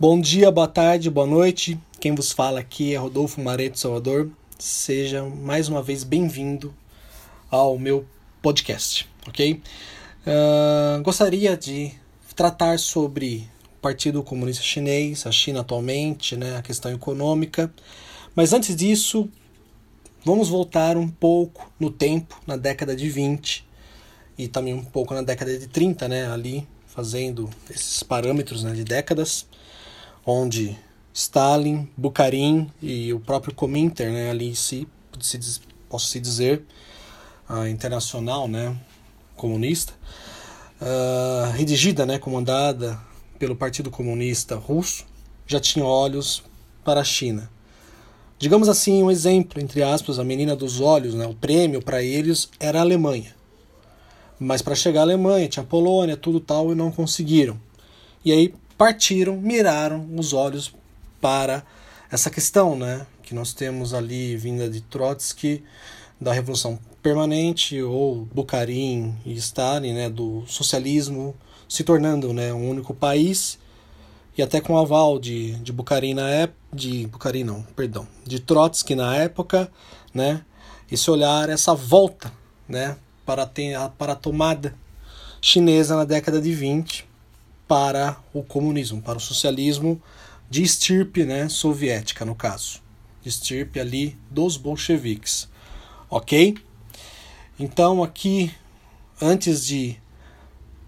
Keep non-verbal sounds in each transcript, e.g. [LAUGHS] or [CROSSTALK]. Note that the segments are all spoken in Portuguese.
Bom dia, boa tarde, boa noite. Quem vos fala aqui é Rodolfo Mareto Salvador. Seja mais uma vez bem-vindo ao meu podcast, ok? Uh, gostaria de tratar sobre o Partido Comunista Chinês, a China atualmente, né, a questão econômica. Mas antes disso, vamos voltar um pouco no tempo, na década de 20 e também um pouco na década de 30, né, ali fazendo esses parâmetros né, de décadas, onde Stalin, Bukharin e o próprio Cominter, né, ali se, se posso se dizer, a internacional, né, comunista, uh, redigida, né, comandada pelo Partido Comunista Russo, já tinha olhos para a China. Digamos assim, um exemplo, entre aspas, a menina dos olhos, né, o prêmio para eles era a Alemanha. Mas para chegar à Alemanha, tinha a Polônia, tudo tal, e não conseguiram. E aí partiram, miraram os olhos para essa questão, né, que nós temos ali vinda de Trotsky, da Revolução Permanente, ou Bukharin e Stalin, né, do socialismo se tornando né, um único país, e até com o aval de, de Bukharin na época, de Bukharin não, perdão, de Trotsky na época, né, esse olhar, essa volta, né, para, ter, para a tomada chinesa na década de 20 para o comunismo, para o socialismo de estirpe né, soviética, no caso. De estirpe ali dos bolcheviques. Ok? Então, aqui, antes de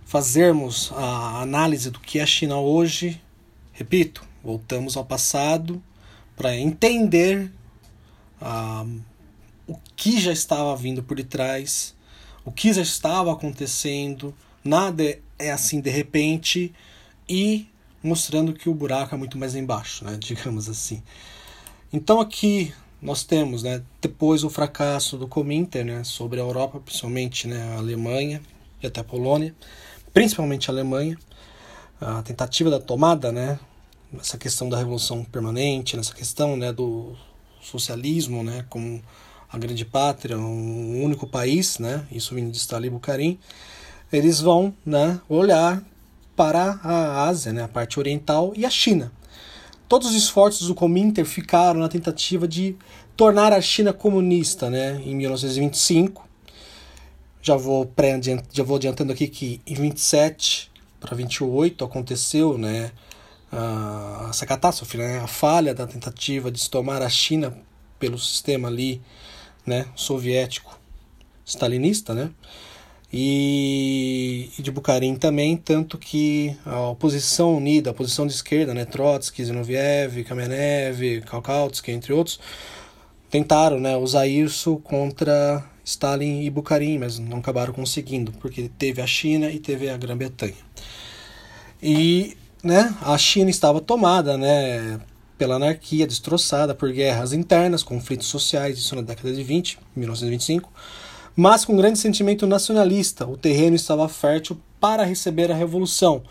fazermos a análise do que é a China hoje, repito, voltamos ao passado para entender ah, o que já estava vindo por detrás o que já estava acontecendo, nada é assim de repente e mostrando que o buraco é muito mais embaixo, né, [LAUGHS] digamos assim. Então aqui nós temos, né, depois o fracasso do Cominter, né, sobre a Europa, principalmente, né, a Alemanha e até a Polônia, principalmente a Alemanha, a tentativa da tomada, né, essa questão da revolução permanente, nessa questão, né, do socialismo, né, como a grande pátria, um único país, né? Isso vindo de Stalin e Bukharin, eles vão, né, olhar para a Ásia, né, a parte oriental e a China. Todos os esforços do Cominter ficaram na tentativa de tornar a China comunista, né, em 1925. Já vou pré já vou adiantando aqui que em 27 para 28 aconteceu, né, a, essa catástrofe, né, a falha da tentativa de se tomar a China pelo sistema ali né, soviético stalinista, né, e, de Bukharin também, tanto que a oposição unida, a oposição de esquerda, né, Trotsky, Zinoviev, Kamenev, Kaukatsky, entre outros, tentaram né, usar isso contra Stalin e Bukharin, mas não acabaram conseguindo, porque teve a China e teve a Grã-Bretanha. E né, a China estava tomada né, pela anarquia, destroçada por guerras internas, conflitos sociais, isso na década de 20, 1925, mas com grande sentimento nacionalista. O terreno estava fértil para receber a revolução.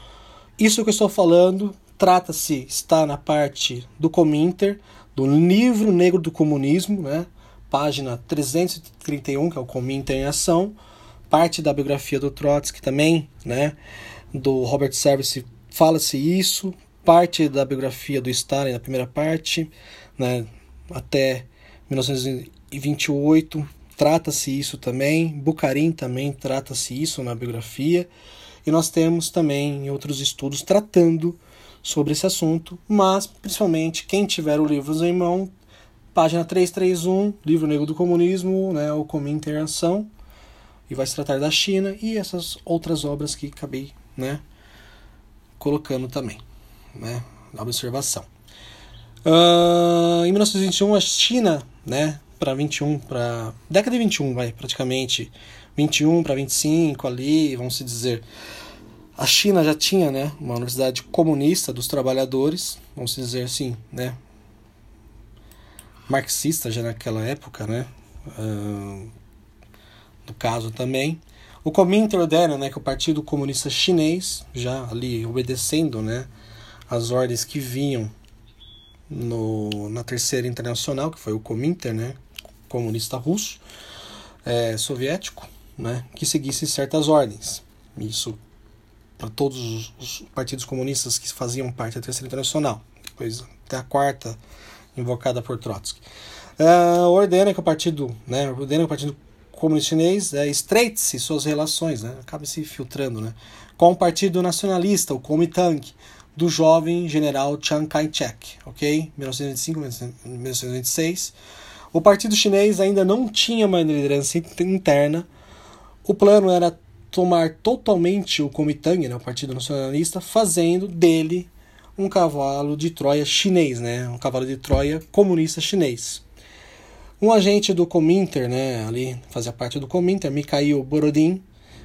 Isso que eu estou falando trata-se, está na parte do Cominter, do livro negro do comunismo, né? página 331, que é o Cominter em ação, parte da biografia do Trotsky também, né? do Robert Service fala-se isso, parte da biografia do Stalin, na primeira parte, né, até 1928, trata-se isso também. Bukharin também trata-se isso na biografia. E nós temos também outros estudos tratando sobre esse assunto, mas principalmente quem tiver o livro em mão, página 331, Livro Negro do Comunismo, né, o Cominteração, e vai se tratar da China e essas outras obras que acabei né, colocando também né, da observação. Uh, em 1921, a China, né, para 21, para década de 21, vai praticamente 21 para 25 ali, vamos se dizer. A China já tinha, né, uma universidade comunista dos trabalhadores, vamos dizer assim, né, marxista já naquela época, né, uh, no caso também. O Kuomintang ordenna, né, que o Partido Comunista Chinês, já ali obedecendo, né, as ordens que vinham no, na Terceira Internacional, que foi o Cominter, né, comunista russo, é, soviético, né, que seguisse certas ordens. Isso para todos os, os, partidos comunistas que faziam parte da Terceira Internacional, depois até a quarta, invocada por Trotsky. Uh, ordena que o partido, né, ordena que o partido comunista chinês é, estreite-se suas relações, né, acabe se filtrando, né, com o partido nacionalista, o Kuomintang, do jovem general Chiang Kai-shek, ok? 1925-1926. O partido chinês ainda não tinha uma liderança interna. O plano era tomar totalmente o Kuomintang, né, o Partido Nacionalista, fazendo dele um cavalo de Troia chinês, né, um cavalo de Troia comunista chinês. Um agente do Cominter, né, ali fazia parte do Cominter, Mikhail Borodin,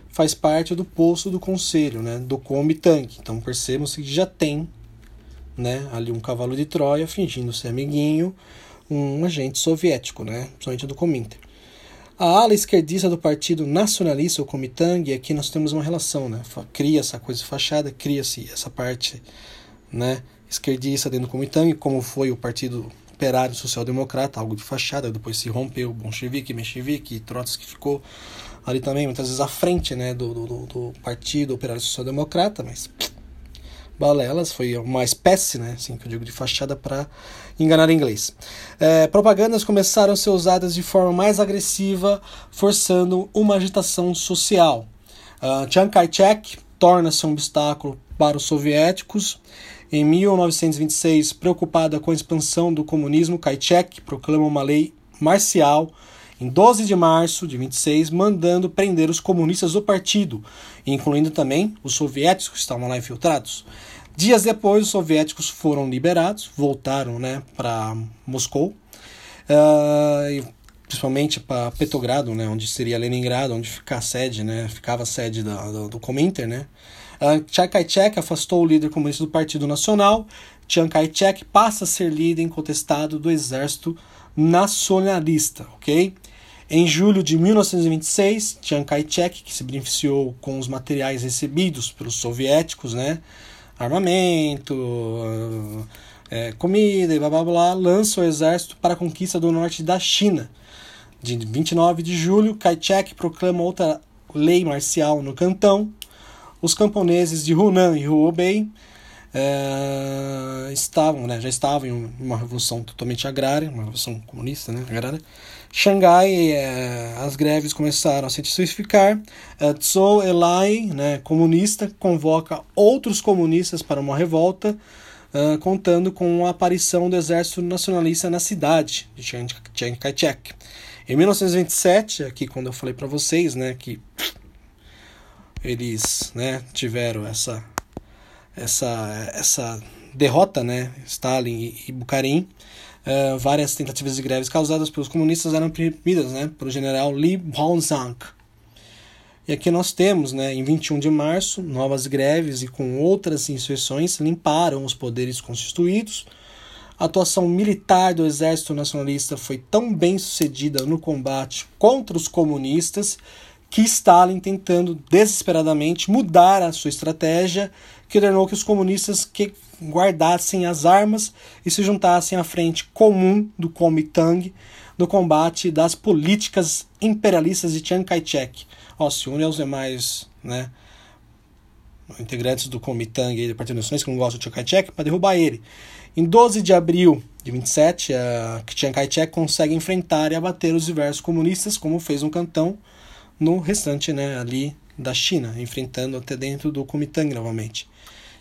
faz parte do posto do conselho, né, do Kuomintang. Então percebemos que já tem, né, ali um cavalo de Troia fingindo ser amiguinho, um agente soviético, né, principalmente do Cominter. A ala esquerdista do Partido Nacionalista, o Kuomintang, aqui nós temos uma relação, né? Cria essa coisa de fachada, cria-se essa parte, né, esquerdista dentro do Kuomintang, como foi o Partido Operário Social Democrata, algo de fachada, depois se rompeu, bolchevique, menchevique, Trotsky ficou ali também, muitas vezes à frente, né, do, do, do Partido Operário Social Democrata, mas balelas, foi uma espécie, né, assim que eu digo, de fachada para enganar inglês. É, propagandas começaram a ser usadas de forma mais agressiva, forçando uma agitação social. Uh, Chiang Kai-shek torna-se um obstáculo para os soviéticos. Em 1926, preocupada com a expansão do comunismo, Kai-shek proclama uma lei marcial em 12 de março de 26, mandando prender os comunistas do partido, incluindo também os soviéticos que estavam lá infiltrados. Dias depois, os soviéticos foram liberados, voltaram né, para Moscou, uh, principalmente para Petrogrado, né, onde seria Leningrado, onde fica a sede, né, ficava a sede do, do Cominter. Né. Uh, Chiang Kai-shek afastou o líder comunista do Partido Nacional. Chiang Kai-shek passa a ser líder incontestado do Exército Nacionalista, ok? Em julho de 1926, Chiang Kai-shek, que se beneficiou com os materiais recebidos pelos soviéticos, né, armamento, é, comida e blá blá blá, lança o exército para a conquista do norte da China. De 29 de julho, Kai-shek proclama outra lei marcial no cantão. Os camponeses de Hunan e Hubei é, estavam, né, já estavam em uma revolução totalmente agrária, uma revolução comunista, né, agrária, Xangai, é, as greves começaram a se intensificar. É, Zhou Enlai, né, comunista, convoca outros comunistas para uma revolta, uh, contando com a aparição do exército nacionalista na cidade de Chiang Kai-shek. Em 1927, aqui quando eu falei para vocês, né, que eles, né, tiveram essa essa essa derrota, né, Stalin e Bukharin, uh, várias tentativas de greves causadas pelos comunistas eram reprimidas né, pelo general Li Baozang. E aqui nós temos, né, em 21 de março, novas greves e com outras insurreições limparam os poderes constituídos. A atuação militar do exército nacionalista foi tão bem sucedida no combate contra os comunistas que Stalin, tentando desesperadamente mudar a sua estratégia, ordenou que os comunistas que guardassem as armas e se juntassem à frente comum do Kuomintang no combate das políticas imperialistas de Chiang Kai-shek. Ó, se une aos demais né, integrantes do Kuomintang e do Partido Nacionalista que não gostam de Chiang Kai-shek para derrubar ele. Em 12 de abril de 27, a Chiang Kai-shek consegue enfrentar e abater os diversos comunistas, como fez no Cantão, no restante né, ali da China, enfrentando até dentro do Kuomintang novamente.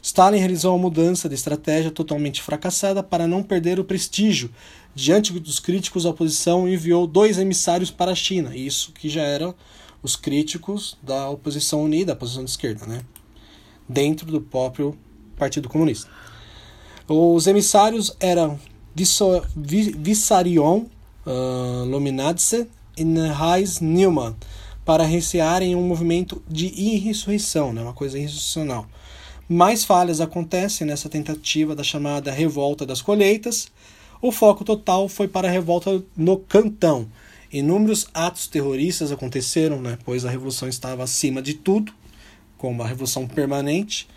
Stalin realizou uma mudança de estratégia totalmente fracassada para não perder o prestígio. Diante dos críticos, a oposição enviou dois emissários para a China, isso que já eram os críticos da oposição unida, a oposição de esquerda, né? dentro do próprio Partido Comunista. Os emissários eram Vissarion uh, Lominadze e Reis Neumann, para recearem um movimento de insurreição, né? uma coisa insurrecional. Mais falhas acontecem nessa tentativa da chamada revolta das colheitas. O foco total foi para a revolta no Cantão. Inúmeros atos terroristas aconteceram, né, pois a revolução estava acima de tudo, como a revolução permanente,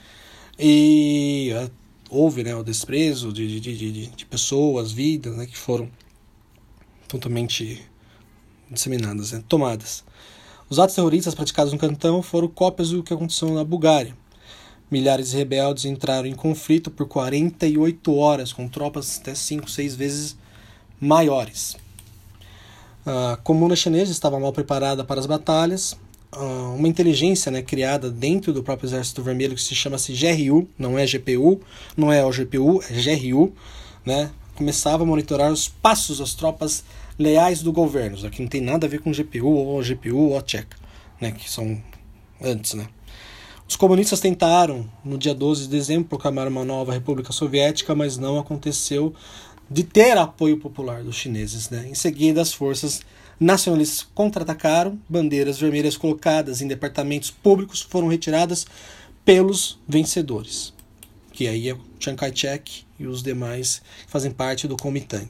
e uh, houve né, o desprezo de, de, de, de pessoas, vidas, né, que foram totalmente disseminadas, né, tomadas. Os atos terroristas praticados no Cantão foram cópias do que aconteceu na Bulgária. Milhares de rebeldes entraram em conflito por 48 horas com tropas até 5, 6 vezes maiores. A comuna chinesa estava mal preparada para as batalhas. Uma inteligência né, criada dentro do próprio Exército Vermelho que se chama-se GRU, não é GPU, não é o GPU, é GRU, né, começava a monitorar os passos das tropas leais do governo. Isso aqui não tem nada a ver com GPU ou GPU ou Tcheca, né, que são antes, né. Os comunistas tentaram, no dia 12 de dezembro, proclamar uma nova República Soviética, mas não aconteceu de ter apoio popular dos chineses. Né? Em seguida, as forças nacionalistas contra-atacaram, bandeiras vermelhas colocadas em departamentos públicos foram retiradas pelos vencedores, que aí é Chiang Kai-shek e os demais que fazem parte do Kuomintang.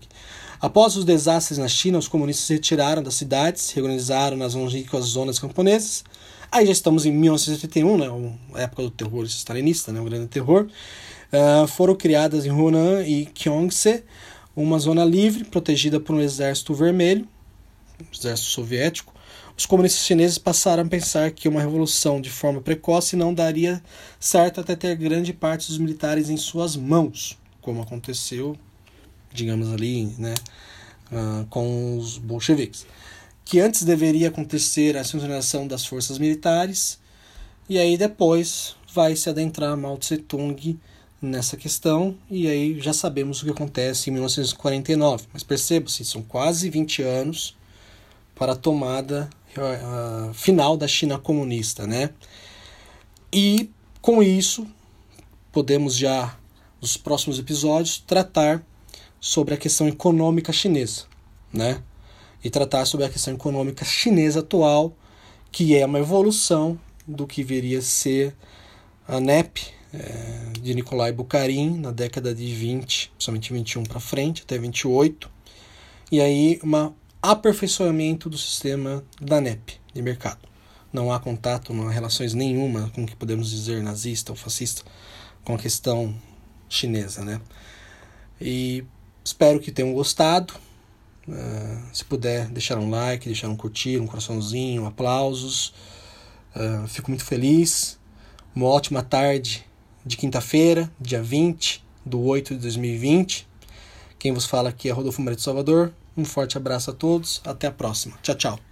Após os desastres na China, os comunistas se retiraram das cidades, reorganizaram nas longínquas zonas camponesas, Aí já estamos em 1981, né, a época do terror stalinista, né, o grande terror. Uh, foram criadas em Hunan e Gyeongse uma zona livre, protegida por um exército vermelho, exército soviético. Os comunistas chineses passaram a pensar que uma revolução de forma precoce não daria certo até ter grande parte dos militares em suas mãos, como aconteceu, digamos ali, né, uh, com os bolcheviques que antes deveria acontecer a sincronização das forças militares, e aí depois vai se adentrar Mao Tse Tung nessa questão, e aí já sabemos o que acontece em 1949. Mas perceba-se, são quase 20 anos para a tomada uh, final da China comunista, né? E com isso, podemos já, nos próximos episódios, tratar sobre a questão econômica chinesa, né? e tratar sobre a questão econômica chinesa atual, que é uma evolução do que viria a ser a NEP é, de Nikolai Bukharin na década de 20, principalmente 21 para frente, até 28, e aí um aperfeiçoamento do sistema da NEP de mercado. Não há contato, não há relações nenhuma com o que podemos dizer nazista ou fascista com a questão chinesa, né? E espero que tenham gostado. Uh, se puder deixar um like, deixar um curtir, um coraçãozinho, aplausos. Uh, fico muito feliz. Uma ótima tarde de quinta-feira, dia 20 do 8 de 2020. Quem vos fala aqui é Rodolfo Maria de Salvador. Um forte abraço a todos. Até a próxima. Tchau, tchau.